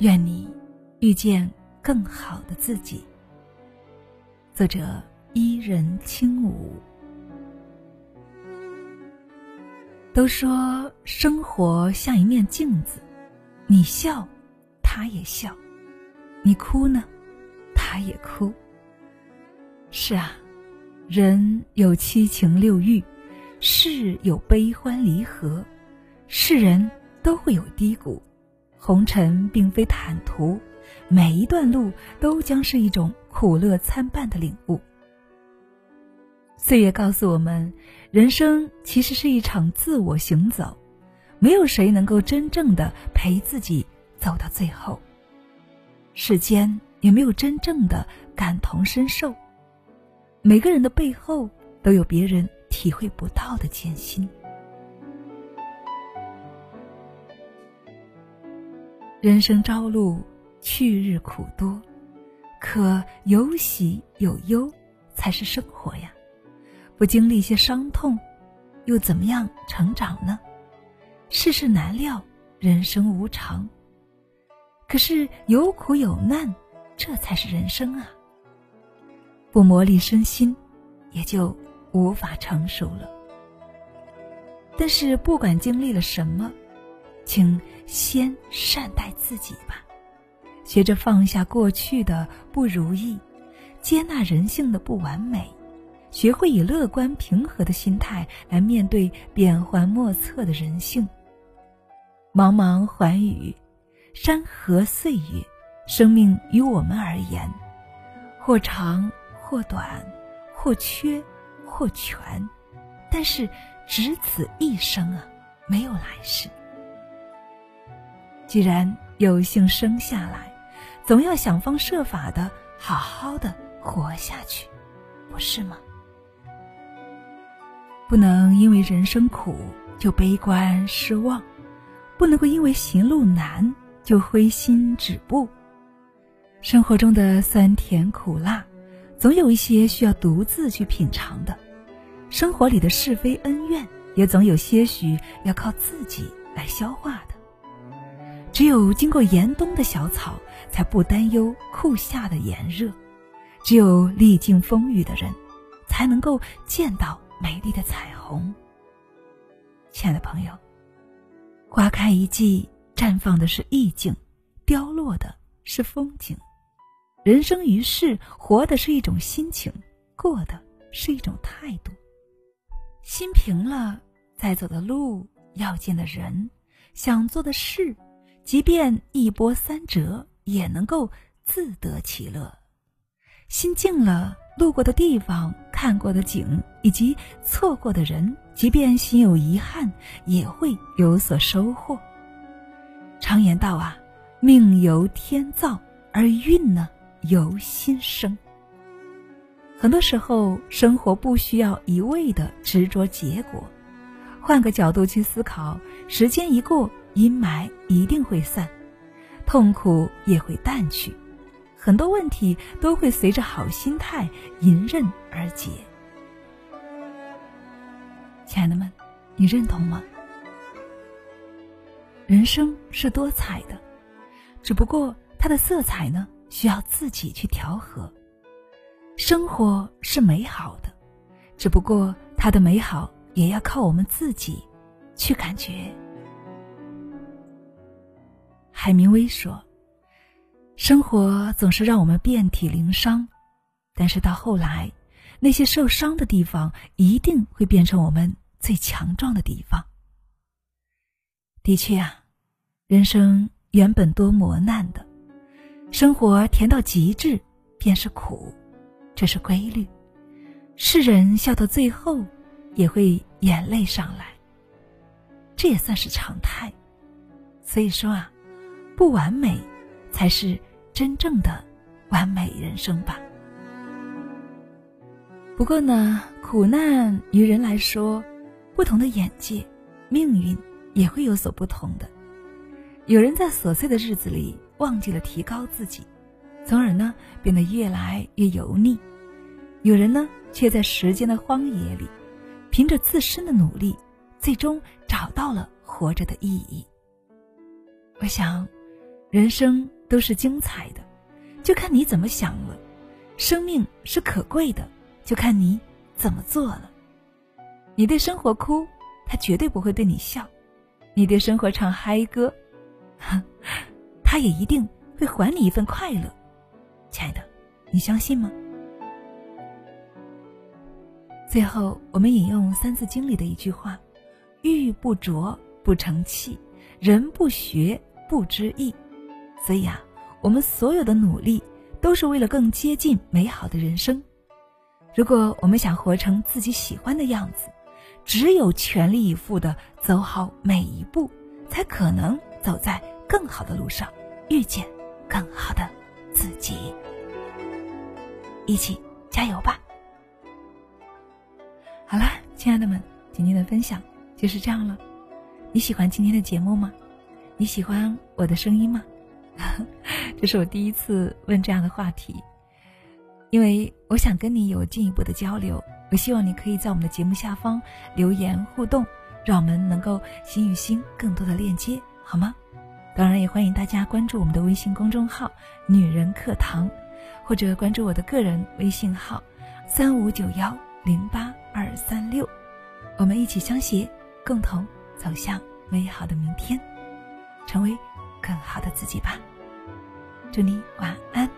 愿你遇见更好的自己。作者：伊人轻舞。都说生活像一面镜子，你笑，他也笑；你哭呢，他也哭。是啊，人有七情六欲，事有悲欢离合，世人都会有低谷。红尘并非坦途，每一段路都将是一种苦乐参半的领悟。岁月告诉我们，人生其实是一场自我行走，没有谁能够真正的陪自己走到最后。世间也没有真正的感同身受，每个人的背后都有别人体会不到的艰辛。人生朝露，去日苦多，可有喜有忧才是生活呀。不经历些伤痛，又怎么样成长呢？世事难料，人生无常。可是有苦有难，这才是人生啊。不磨砺身心，也就无法成熟了。但是不管经历了什么。请先善待自己吧，学着放下过去的不如意，接纳人性的不完美，学会以乐观平和的心态来面对变幻莫测的人性。茫茫寰宇，山河岁月，生命于我们而言，或长或短，或缺或全，但是只此一生啊，没有来世。既然有幸生下来，总要想方设法的好好的活下去，不是吗？不能因为人生苦就悲观失望，不能够因为行路难就灰心止步。生活中的酸甜苦辣，总有一些需要独自去品尝的；生活里的是非恩怨，也总有些许要靠自己来消化的。只有经过严冬的小草，才不担忧酷夏的炎热；只有历经风雨的人，才能够见到美丽的彩虹。亲爱的朋友，花开一季，绽放的是意境，凋落的是风景。人生于世，活的是一种心情，过的是一种态度。心平了，再走的路，要见的人，想做的事。即便一波三折，也能够自得其乐。心静了，路过的地方、看过的景以及错过的人，即便心有遗憾，也会有所收获。常言道啊，命由天造，而运呢由心生。很多时候，生活不需要一味的执着结果，换个角度去思考，时间一过。阴霾一定会散，痛苦也会淡去，很多问题都会随着好心态迎刃而解。亲爱的们，你认同吗？人生是多彩的，只不过它的色彩呢，需要自己去调和。生活是美好的，只不过它的美好也要靠我们自己去感觉。海明威说：“生活总是让我们遍体鳞伤，但是到后来，那些受伤的地方一定会变成我们最强壮的地方。”的确啊，人生原本多磨难的，生活甜到极致便是苦，这是规律。世人笑到最后，也会眼泪上来，这也算是常态。所以说啊。不完美，才是真正的完美人生吧。不过呢，苦难于人来说，不同的眼界，命运也会有所不同的。有人在琐碎的日子里忘记了提高自己，从而呢变得越来越油腻；有人呢却在时间的荒野里，凭着自身的努力，最终找到了活着的意义。我想。人生都是精彩的，就看你怎么想了；生命是可贵的，就看你怎么做了。你对生活哭，他绝对不会对你笑；你对生活唱嗨歌，他也一定会还你一份快乐。亲爱的，你相信吗？最后，我们引用《三字经》里的一句话：“玉不琢不成器，人不学不知义。”所以啊，我们所有的努力都是为了更接近美好的人生。如果我们想活成自己喜欢的样子，只有全力以赴的走好每一步，才可能走在更好的路上，遇见更好的自己。一起加油吧！好了，亲爱的们，今天的分享就是这样了。你喜欢今天的节目吗？你喜欢我的声音吗？这是我第一次问这样的话题，因为我想跟你有进一步的交流。我希望你可以在我们的节目下方留言互动，让我们能够心与心更多的链接，好吗？当然，也欢迎大家关注我们的微信公众号“女人课堂”，或者关注我的个人微信号“三五九幺零八”。二三六，我们一起相携，共同走向美好的明天，成为更好的自己吧。祝你晚安。